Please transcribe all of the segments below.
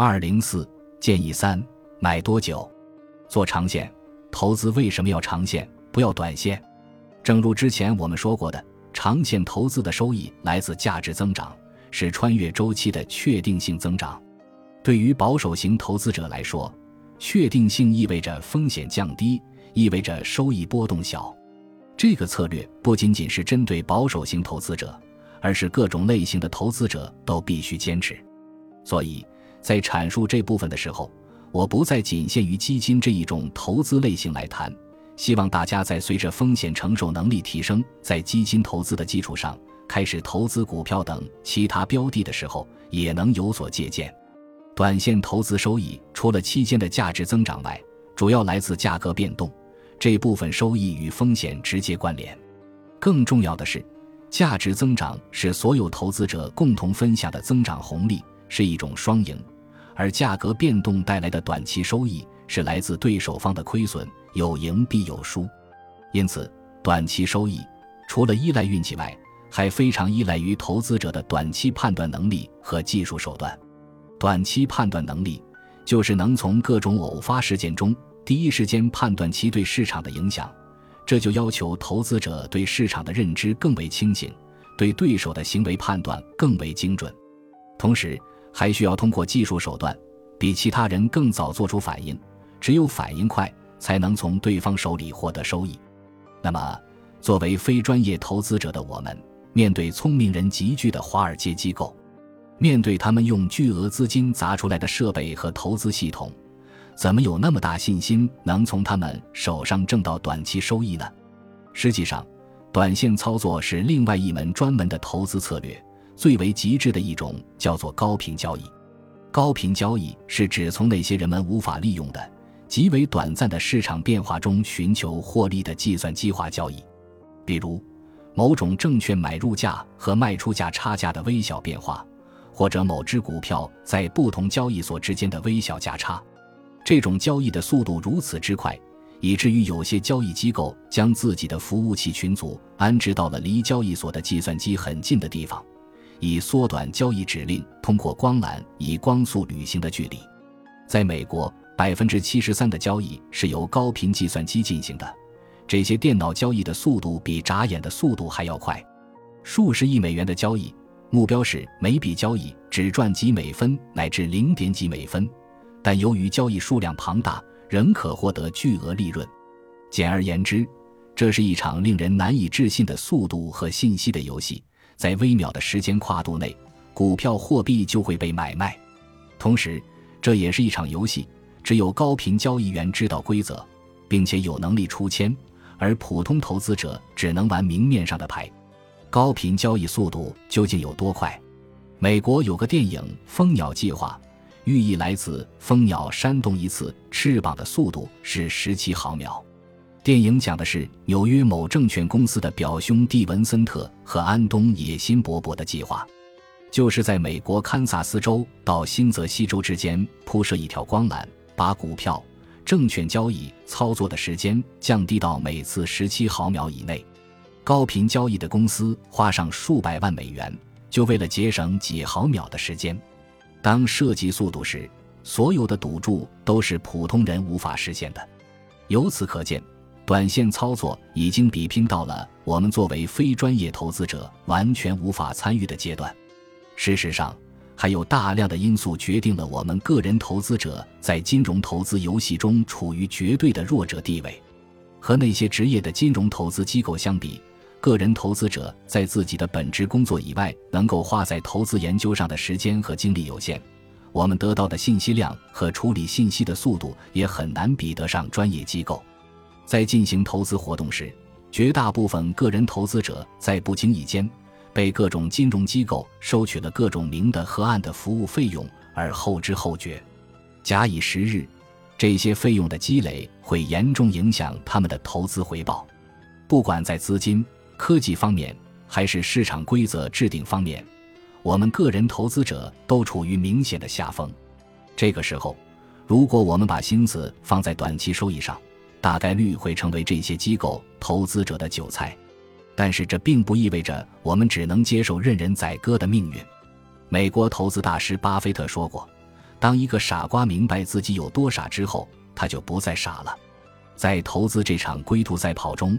二零四建议三：买多久？做长线投资为什么要长线，不要短线？正如之前我们说过的，长线投资的收益来自价值增长，是穿越周期的确定性增长。对于保守型投资者来说，确定性意味着风险降低，意味着收益波动小。这个策略不仅仅是针对保守型投资者，而是各种类型的投资者都必须坚持。所以。在阐述这部分的时候，我不再仅限于基金这一种投资类型来谈。希望大家在随着风险承受能力提升，在基金投资的基础上开始投资股票等其他标的的时候，也能有所借鉴。短线投资收益除了期间的价值增长外，主要来自价格变动，这部分收益与风险直接关联。更重要的是，价值增长是所有投资者共同分享的增长红利。是一种双赢，而价格变动带来的短期收益是来自对手方的亏损，有赢必有输。因此，短期收益除了依赖运气外，还非常依赖于投资者的短期判断能力和技术手段。短期判断能力就是能从各种偶发事件中第一时间判断其对市场的影响，这就要求投资者对市场的认知更为清醒，对对手的行为判断更为精准，同时。还需要通过技术手段，比其他人更早做出反应。只有反应快，才能从对方手里获得收益。那么，作为非专业投资者的我们，面对聪明人集聚的华尔街机构，面对他们用巨额资金砸出来的设备和投资系统，怎么有那么大信心能从他们手上挣到短期收益呢？实际上，短线操作是另外一门专门的投资策略。最为极致的一种叫做高频交易。高频交易是指从那些人们无法利用的极为短暂的市场变化中寻求获利的计算机化交易，比如某种证券买入价和卖出价差价的微小变化，或者某只股票在不同交易所之间的微小价差。这种交易的速度如此之快，以至于有些交易机构将自己的服务器群组安置到了离交易所的计算机很近的地方。以缩短交易指令通过光缆以光速旅行的距离。在美国，百分之七十三的交易是由高频计算机进行的，这些电脑交易的速度比眨眼的速度还要快。数十亿美元的交易，目标是每笔交易只赚几美分乃至零点几美分，但由于交易数量庞大，仍可获得巨额利润。简而言之，这是一场令人难以置信的速度和信息的游戏。在微秒的时间跨度内，股票货币就会被买卖。同时，这也是一场游戏，只有高频交易员知道规则，并且有能力出千，而普通投资者只能玩明面上的牌。高频交易速度究竟有多快？美国有个电影《蜂鸟计划》，寓意来自蜂鸟扇动一次翅膀的速度是十七毫秒。电影讲的是纽约某证券公司的表兄弟文森特和安东野心勃勃的计划，就是在美国堪萨斯州到新泽西州之间铺设一条光缆，把股票、证券交易操作的时间降低到每次十七毫秒以内。高频交易的公司花上数百万美元，就为了节省几毫秒的时间。当设计速度时，所有的赌注都是普通人无法实现的。由此可见。短线操作已经比拼到了我们作为非专业投资者完全无法参与的阶段。事实上，还有大量的因素决定了我们个人投资者在金融投资游戏中处于绝对的弱者地位。和那些职业的金融投资机构相比，个人投资者在自己的本职工作以外能够花在投资研究上的时间和精力有限。我们得到的信息量和处理信息的速度也很难比得上专业机构。在进行投资活动时，绝大部分个人投资者在不经意间被各种金融机构收取了各种明的和暗的服务费用，而后知后觉。假以时日，这些费用的积累会严重影响他们的投资回报。不管在资金、科技方面，还是市场规则制定方面，我们个人投资者都处于明显的下风。这个时候，如果我们把心思放在短期收益上，大概率会成为这些机构投资者的韭菜，但是这并不意味着我们只能接受任人宰割的命运。美国投资大师巴菲特说过：“当一个傻瓜明白自己有多傻之后，他就不再傻了。在投资这场龟兔赛跑中，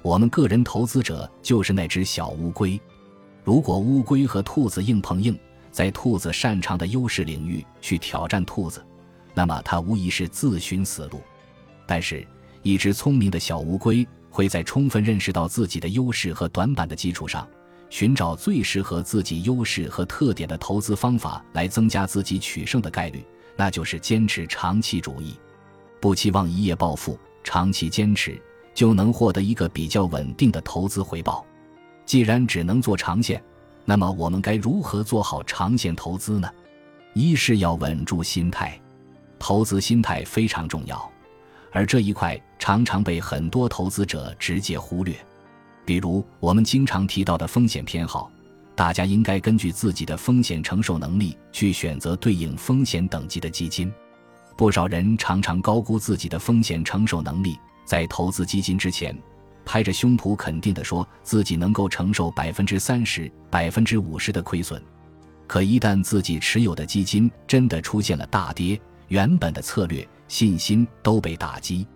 我们个人投资者就是那只小乌龟。如果乌龟和兔子硬碰硬，在兔子擅长的优势领域去挑战兔子，那么它无疑是自寻死路。但是，一只聪明的小乌龟会在充分认识到自己的优势和短板的基础上。寻找最适合自己优势和特点的投资方法，来增加自己取胜的概率，那就是坚持长期主义，不期望一夜暴富，长期坚持就能获得一个比较稳定的投资回报。既然只能做长线，那么我们该如何做好长线投资呢？一是要稳住心态，投资心态非常重要，而这一块常常被很多投资者直接忽略。比如我们经常提到的风险偏好，大家应该根据自己的风险承受能力去选择对应风险等级的基金。不少人常常高估自己的风险承受能力，在投资基金之前，拍着胸脯肯定地说自己能够承受百分之三十、百分之五十的亏损。可一旦自己持有的基金真的出现了大跌，原本的策略信心都被打击，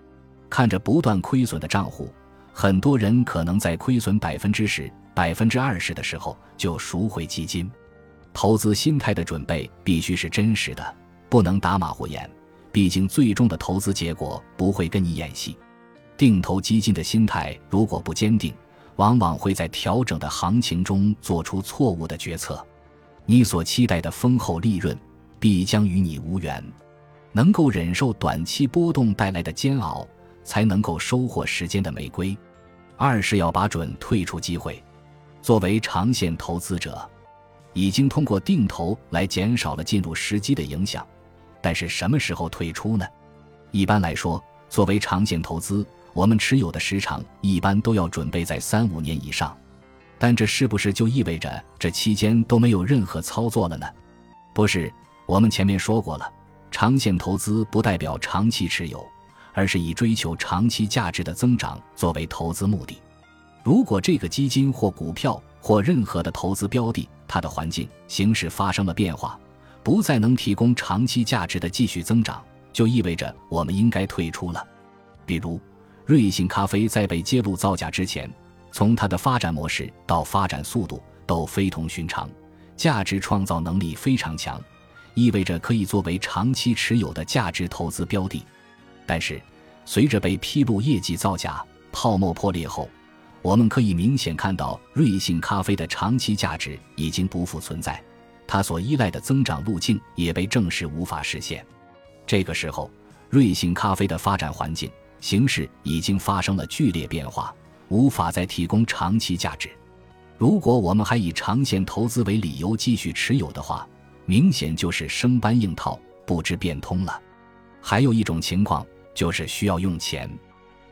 看着不断亏损的账户。很多人可能在亏损百分之十、百分之二十的时候就赎回基金。投资心态的准备必须是真实的，不能打马虎眼。毕竟最终的投资结果不会跟你演戏。定投基金的心态如果不坚定，往往会在调整的行情中做出错误的决策。你所期待的丰厚利润必将与你无缘。能够忍受短期波动带来的煎熬，才能够收获时间的玫瑰。二是要把准退出机会。作为长线投资者，已经通过定投来减少了进入时机的影响。但是什么时候退出呢？一般来说，作为长线投资，我们持有的时长一般都要准备在三五年以上。但这是不是就意味着这期间都没有任何操作了呢？不是，我们前面说过了，长线投资不代表长期持有。而是以追求长期价值的增长作为投资目的。如果这个基金或股票或任何的投资标的，它的环境形势发生了变化，不再能提供长期价值的继续增长，就意味着我们应该退出了。比如，瑞幸咖啡在被揭露造假之前，从它的发展模式到发展速度都非同寻常，价值创造能力非常强，意味着可以作为长期持有的价值投资标的。但是，随着被披露业绩造假、泡沫破裂后，我们可以明显看到瑞幸咖啡的长期价值已经不复存在，它所依赖的增长路径也被证实无法实现。这个时候，瑞幸咖啡的发展环境形势已经发生了剧烈变化，无法再提供长期价值。如果我们还以长线投资为理由继续持有的话，明显就是生搬硬套，不知变通了。还有一种情况。就是需要用钱，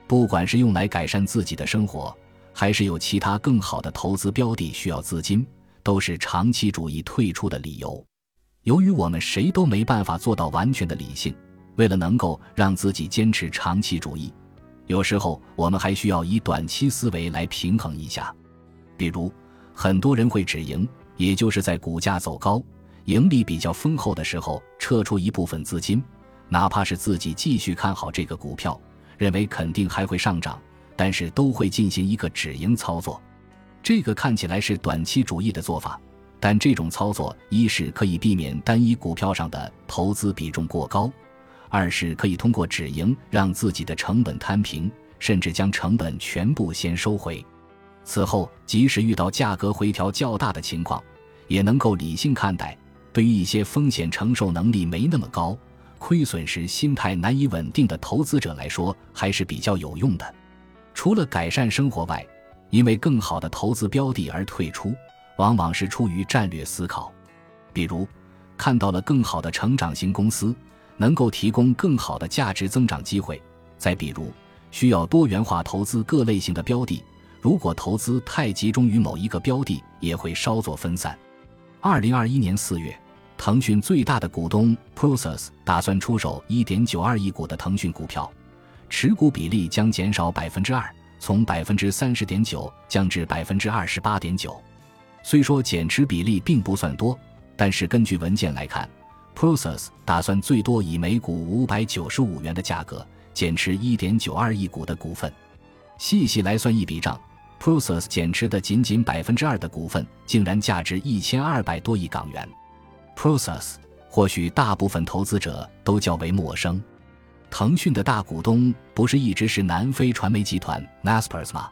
不管是用来改善自己的生活，还是有其他更好的投资标的需要资金，都是长期主义退出的理由。由于我们谁都没办法做到完全的理性，为了能够让自己坚持长期主义，有时候我们还需要以短期思维来平衡一下。比如，很多人会止盈，也就是在股价走高、盈利比较丰厚的时候撤出一部分资金。哪怕是自己继续看好这个股票，认为肯定还会上涨，但是都会进行一个止盈操作。这个看起来是短期主义的做法，但这种操作一是可以避免单一股票上的投资比重过高，二是可以通过止盈让自己的成本摊平，甚至将成本全部先收回。此后，即使遇到价格回调较大的情况，也能够理性看待。对于一些风险承受能力没那么高。亏损时心态难以稳定的投资者来说，还是比较有用的。除了改善生活外，因为更好的投资标的而退出，往往是出于战略思考。比如，看到了更好的成长型公司，能够提供更好的价值增长机会；再比如，需要多元化投资各类型的标的，如果投资太集中于某一个标的，也会稍作分散。二零二一年四月。腾讯最大的股东 Prosus 打算出手1.92亿股的腾讯股票，持股比例将减少百分之二，从百分之三十点九降至百分之二十八点九。虽说减持比例并不算多，但是根据文件来看，Prosses 打算最多以每股五百九十五元的价格减持一点九二亿股的股份。细细来算一笔账，Prosses 减持的仅仅百分之二的股份，竟然价值一千二百多亿港元。Process 或许大部分投资者都较为陌生。腾讯的大股东不是一直是南非传媒集团 Naspers 吗？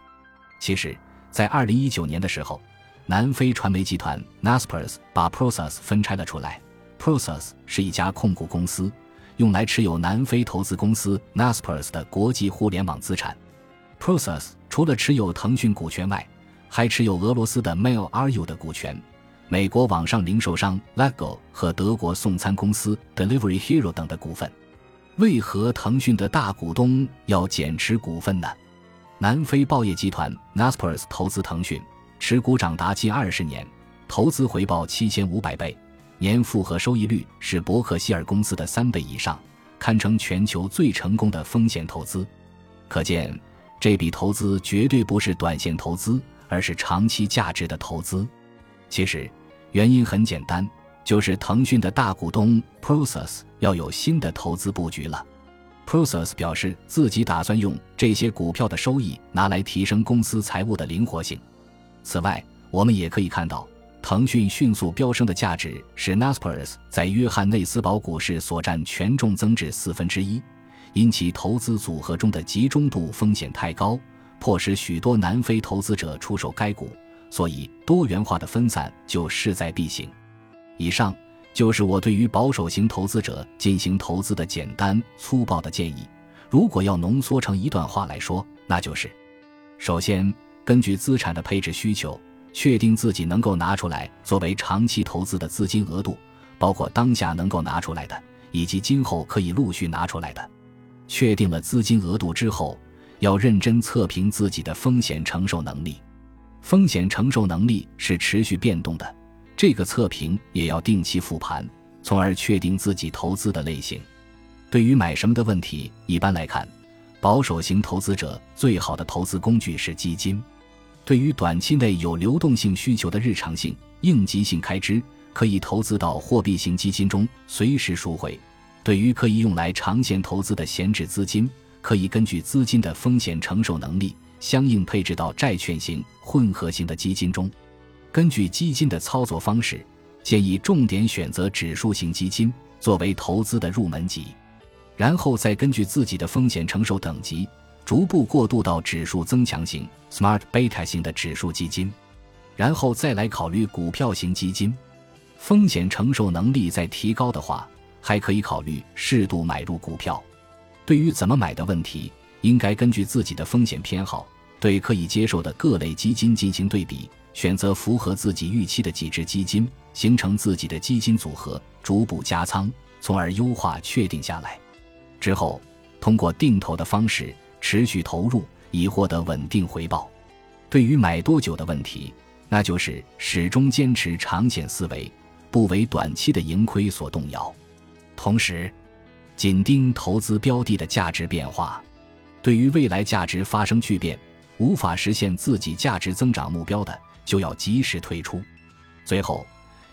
其实，在二零一九年的时候，南非传媒集团 Naspers 把 Process 分拆了出来。Process 是一家控股公司，用来持有南非投资公司 Naspers 的国际互联网资产。Process 除了持有腾讯股权外，还持有俄罗斯的 Mail.ru 的股权、美国网上零售商 Lego 和德国送餐公司 Delivery Hero 等的股份。为何腾讯的大股东要减持股份呢？南非报业集团 Naspers 投资腾讯，持股长达近二十年，投资回报七千五百倍。年复合收益率是伯克希尔公司的三倍以上，堪称全球最成功的风险投资。可见，这笔投资绝对不是短线投资，而是长期价值的投资。其实，原因很简单，就是腾讯的大股东 Process 要有新的投资布局了。Process 表示自己打算用这些股票的收益拿来提升公司财务的灵活性。此外，我们也可以看到。腾讯迅速飙升的价值使 Naspers 在约翰内斯堡股市所占权重增至四分之一，因其投资组合中的集中度风险太高，迫使许多南非投资者出售该股，所以多元化的分散就势在必行。以上就是我对于保守型投资者进行投资的简单粗暴的建议。如果要浓缩成一段话来说，那就是：首先，根据资产的配置需求。确定自己能够拿出来作为长期投资的资金额度，包括当下能够拿出来的，以及今后可以陆续拿出来的。确定了资金额度之后，要认真测评自己的风险承受能力。风险承受能力是持续变动的，这个测评也要定期复盘，从而确定自己投资的类型。对于买什么的问题，一般来看，保守型投资者最好的投资工具是基金。对于短期内有流动性需求的日常性、应急性开支，可以投资到货币型基金中随时赎回；对于可以用来长线投资的闲置资金，可以根据资金的风险承受能力，相应配置到债券型、混合型的基金中。根据基金的操作方式，建议重点选择指数型基金作为投资的入门级，然后再根据自己的风险承受等级。逐步过渡到指数增强型 （Smart Beta） 型的指数基金，然后再来考虑股票型基金。风险承受能力再提高的话，还可以考虑适度买入股票。对于怎么买的问题，应该根据自己的风险偏好，对可以接受的各类基金进行对比，选择符合自己预期的几只基金，形成自己的基金组合，逐步加仓，从而优化确定下来。之后，通过定投的方式。持续投入以获得稳定回报。对于买多久的问题，那就是始终坚持长线思维，不为短期的盈亏所动摇。同时，紧盯投资标的的价值变化。对于未来价值发生巨变，无法实现自己价值增长目标的，就要及时退出。最后，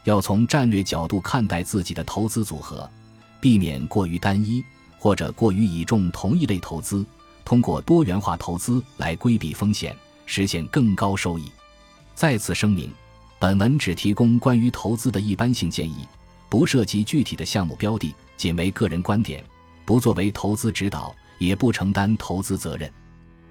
要从战略角度看待自己的投资组合，避免过于单一或者过于倚重同一类投资。通过多元化投资来规避风险，实现更高收益。再次声明，本文只提供关于投资的一般性建议，不涉及具体的项目标的，仅为个人观点，不作为投资指导，也不承担投资责任。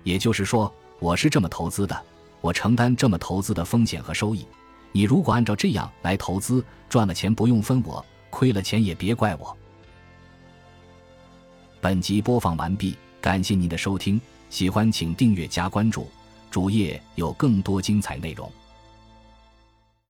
也就是说，我是这么投资的，我承担这么投资的风险和收益。你如果按照这样来投资，赚了钱不用分我，亏了钱也别怪我。本集播放完毕。感谢您的收听，喜欢请订阅加关注，主页有更多精彩内容。